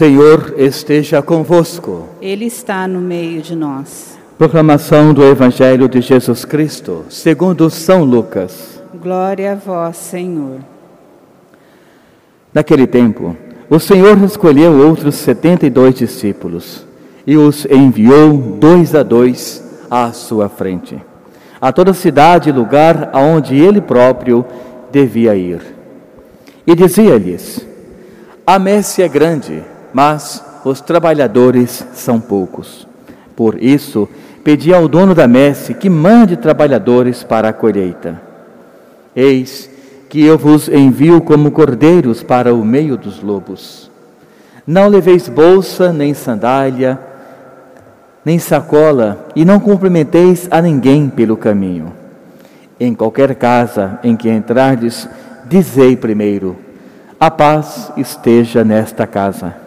Senhor esteja convosco. Ele está no meio de nós. Proclamação do Evangelho de Jesus Cristo, segundo São Lucas. Glória a vós, Senhor. Naquele tempo, o Senhor escolheu outros setenta e dois discípulos e os enviou dois a dois à sua frente, a toda cidade e lugar aonde ele próprio devia ir. E dizia-lhes: A messe é grande mas os trabalhadores são poucos. Por isso, pedi ao dono da messe que mande trabalhadores para a colheita. Eis que eu vos envio como cordeiros para o meio dos lobos. Não leveis bolsa, nem sandália, nem sacola, e não cumprimenteis a ninguém pelo caminho. Em qualquer casa em que entrardes, dizei primeiro: A paz esteja nesta casa.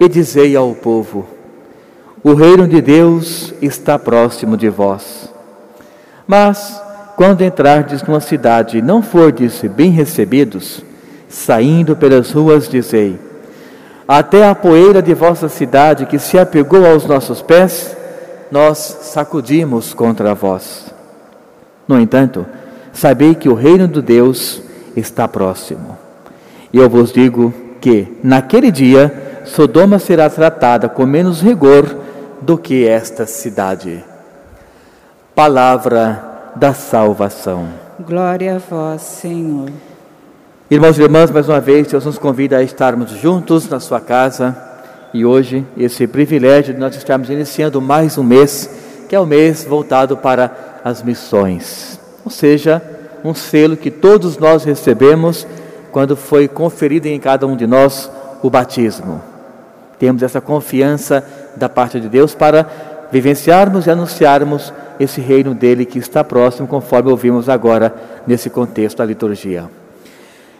e dizei ao povo: O reino de Deus está próximo de vós. Mas, quando entrardes numa cidade e não fordes bem recebidos, saindo pelas ruas, dizei: Até a poeira de vossa cidade que se apegou aos nossos pés, nós sacudimos contra vós. No entanto, sabei que o reino de Deus está próximo. E eu vos digo que, naquele dia, Sodoma será tratada com menos rigor do que esta cidade. Palavra da salvação. Glória a vós, Senhor. Irmãos e irmãs, mais uma vez, Deus nos convida a estarmos juntos na sua casa e hoje esse privilégio de nós estarmos iniciando mais um mês, que é o mês voltado para as missões. Ou seja, um selo que todos nós recebemos quando foi conferido em cada um de nós o batismo temos essa confiança da parte de Deus para vivenciarmos e anunciarmos esse reino dele que está próximo, conforme ouvimos agora nesse contexto da liturgia.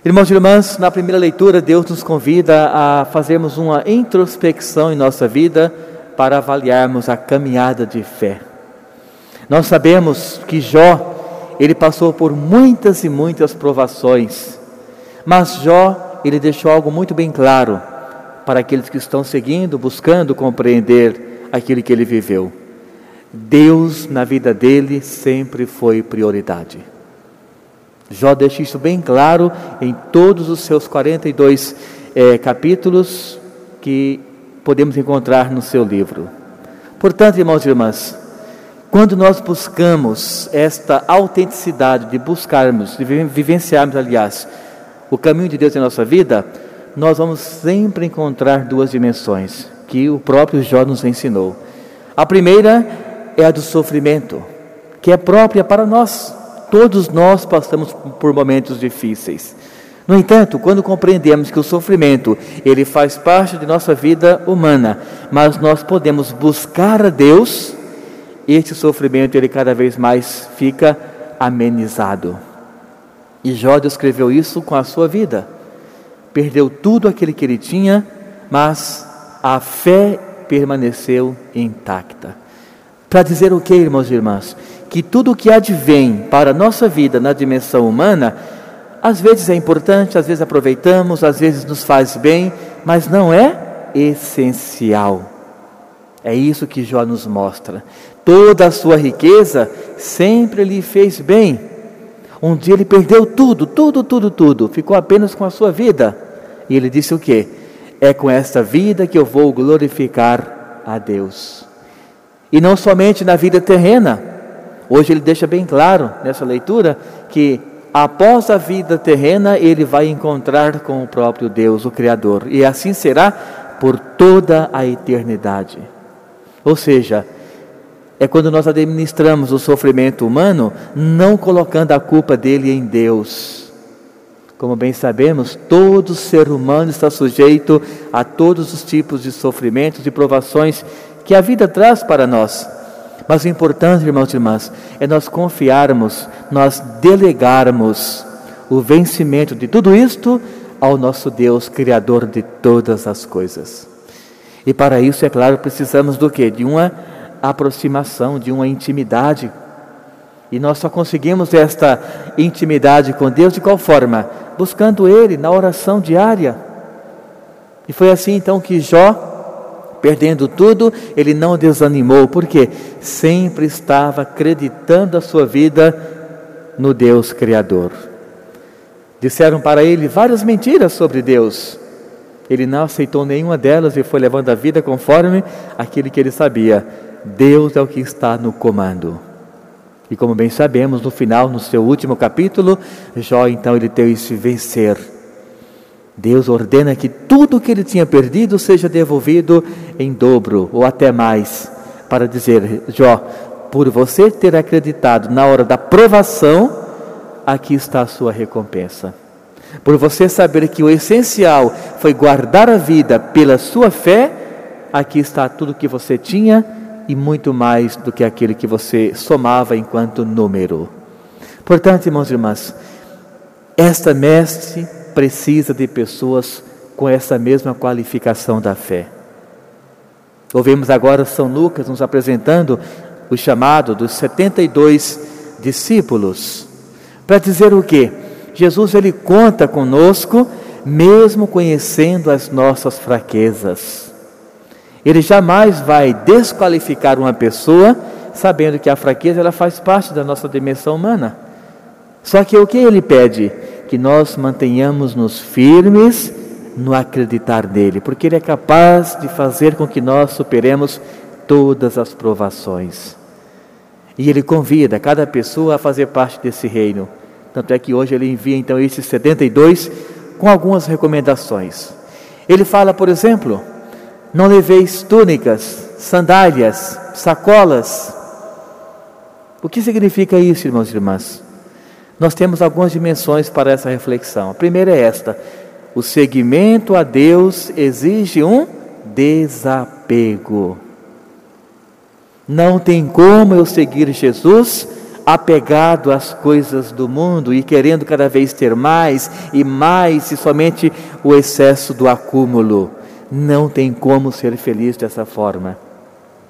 Irmãos e irmãs, na primeira leitura, Deus nos convida a fazermos uma introspecção em nossa vida para avaliarmos a caminhada de fé. Nós sabemos que Jó, ele passou por muitas e muitas provações, mas Jó, ele deixou algo muito bem claro para aqueles que estão seguindo, buscando compreender aquilo que ele viveu. Deus na vida dele sempre foi prioridade. Jó deixa isso bem claro em todos os seus 42 é, capítulos que podemos encontrar no seu livro. Portanto, irmãos e irmãs, quando nós buscamos esta autenticidade de buscarmos, de vivenciarmos, aliás, o caminho de Deus em nossa vida, nós vamos sempre encontrar duas dimensões que o próprio Jó nos ensinou. A primeira é a do sofrimento, que é própria para nós. Todos nós passamos por momentos difíceis. No entanto, quando compreendemos que o sofrimento, ele faz parte de nossa vida humana, mas nós podemos buscar a Deus, este sofrimento ele cada vez mais fica amenizado. E Jó descreveu isso com a sua vida perdeu tudo aquilo que ele tinha, mas a fé permaneceu intacta. Para dizer o que, irmãos e irmãs? Que tudo o que advém para a nossa vida na dimensão humana, às vezes é importante, às vezes aproveitamos, às vezes nos faz bem, mas não é essencial. É isso que Jó nos mostra. Toda a sua riqueza sempre lhe fez bem, um dia ele perdeu tudo, tudo, tudo, tudo, ficou apenas com a sua vida. E ele disse o que? É com esta vida que eu vou glorificar a Deus. E não somente na vida terrena. Hoje ele deixa bem claro nessa leitura que após a vida terrena ele vai encontrar com o próprio Deus, o Criador. E assim será por toda a eternidade. Ou seja, é quando nós administramos o sofrimento humano, não colocando a culpa dele em Deus. Como bem sabemos, todo ser humano está sujeito a todos os tipos de sofrimentos e provações que a vida traz para nós. Mas o importante, irmãos e irmãs, é nós confiarmos, nós delegarmos o vencimento de tudo isto ao nosso Deus, Criador de todas as coisas. E para isso, é claro, precisamos do que? De uma aproximação, de uma intimidade. E nós só conseguimos esta intimidade com Deus de qual forma? Buscando Ele na oração diária. E foi assim então que Jó, perdendo tudo, ele não desanimou, porque sempre estava acreditando a sua vida no Deus Criador. Disseram para ele várias mentiras sobre Deus. Ele não aceitou nenhuma delas e foi levando a vida conforme aquilo que ele sabia. Deus é o que está no comando. E como bem sabemos, no final, no seu último capítulo, Jó então ele teve esse vencer. Deus ordena que tudo que ele tinha perdido seja devolvido em dobro ou até mais, para dizer: Jó, por você ter acreditado na hora da provação, aqui está a sua recompensa. Por você saber que o essencial foi guardar a vida pela sua fé, aqui está tudo que você tinha e muito mais do que aquele que você somava enquanto número. Portanto, irmãos e irmãs, esta mestre precisa de pessoas com essa mesma qualificação da fé. Ouvimos agora São Lucas nos apresentando o chamado dos 72 discípulos. Para dizer o quê? Jesus ele conta conosco, mesmo conhecendo as nossas fraquezas. Ele jamais vai desqualificar uma pessoa sabendo que a fraqueza ela faz parte da nossa dimensão humana. Só que o que ele pede? Que nós mantenhamos-nos firmes no acreditar nele, porque ele é capaz de fazer com que nós superemos todas as provações. E ele convida cada pessoa a fazer parte desse reino. Tanto é que hoje ele envia então esses 72 com algumas recomendações. Ele fala, por exemplo, não leveis túnicas, sandálias, sacolas. O que significa isso, irmãos e irmãs? Nós temos algumas dimensões para essa reflexão. A primeira é esta: o seguimento a Deus exige um desapego. Não tem como eu seguir Jesus apegado às coisas do mundo e querendo cada vez ter mais e mais, e somente o excesso do acúmulo. Não tem como ser feliz dessa forma.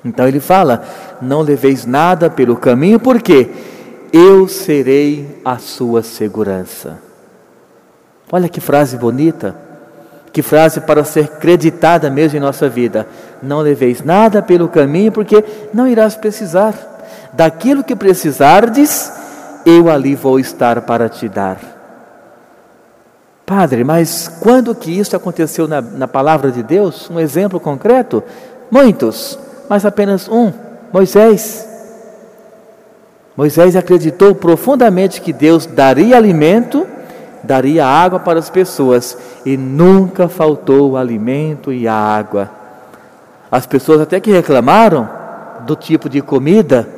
Então ele fala: não leveis nada pelo caminho, porque eu serei a sua segurança. Olha que frase bonita, que frase para ser creditada mesmo em nossa vida. Não leveis nada pelo caminho, porque não irás precisar daquilo que precisardes, eu ali vou estar para te dar. Padre, mas quando que isso aconteceu na, na palavra de Deus? Um exemplo concreto? Muitos, mas apenas um: Moisés. Moisés acreditou profundamente que Deus daria alimento, daria água para as pessoas, e nunca faltou alimento e água. As pessoas até que reclamaram do tipo de comida,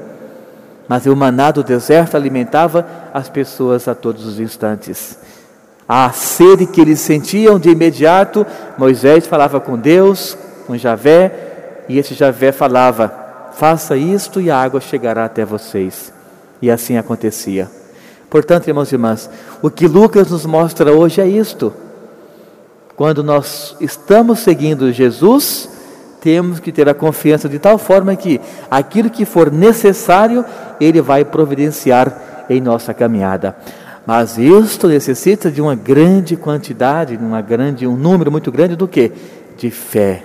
mas o maná do deserto alimentava as pessoas a todos os instantes. A sede que eles sentiam de imediato, Moisés falava com Deus, com Javé, e esse Javé falava: faça isto e a água chegará até vocês. E assim acontecia. Portanto, irmãos e irmãs, o que Lucas nos mostra hoje é isto. Quando nós estamos seguindo Jesus, temos que ter a confiança de tal forma que aquilo que for necessário, Ele vai providenciar em nossa caminhada. Mas isto necessita de uma grande quantidade, uma grande, um número muito grande do que? De fé.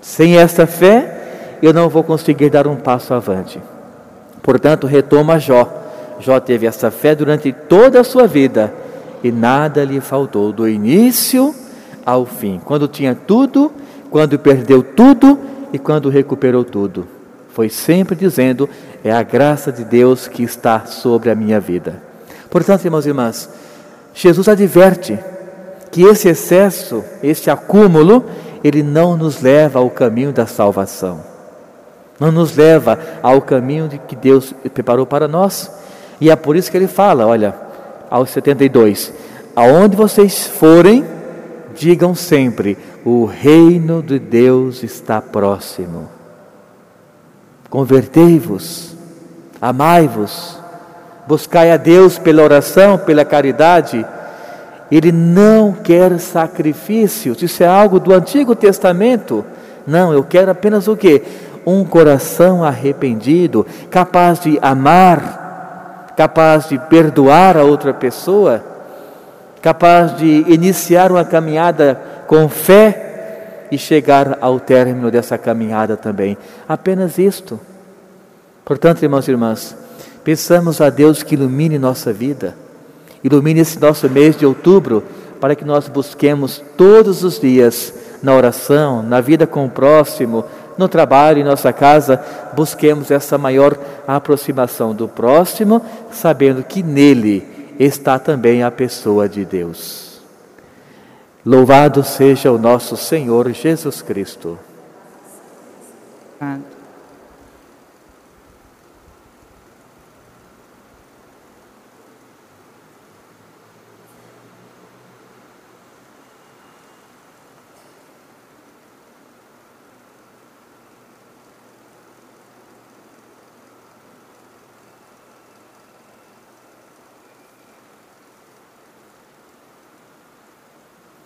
Sem esta fé, eu não vou conseguir dar um passo avante. Portanto, retoma Jó. Jó teve essa fé durante toda a sua vida e nada lhe faltou, do início ao fim. Quando tinha tudo, quando perdeu tudo e quando recuperou tudo. Foi sempre dizendo: é a graça de Deus que está sobre a minha vida. Portanto, irmãos e irmãs, Jesus adverte que esse excesso, esse acúmulo, ele não nos leva ao caminho da salvação. Não nos leva ao caminho de que Deus preparou para nós. E é por isso que ele fala, olha, aos 72, aonde vocês forem, digam sempre: o reino de Deus está próximo. Convertei-vos, amai-vos, buscai a Deus pela oração, pela caridade. Ele não quer sacrifícios, isso é algo do Antigo Testamento. Não, eu quero apenas o que? Um coração arrependido, capaz de amar, capaz de perdoar a outra pessoa, capaz de iniciar uma caminhada com fé e chegar ao término dessa caminhada também. Apenas isto. Portanto, irmãos e irmãs, Peçamos a Deus que ilumine nossa vida, ilumine esse nosso mês de outubro, para que nós busquemos todos os dias, na oração, na vida com o próximo, no trabalho, em nossa casa, busquemos essa maior aproximação do próximo, sabendo que nele está também a pessoa de Deus. Louvado seja o nosso Senhor Jesus Cristo. Amém.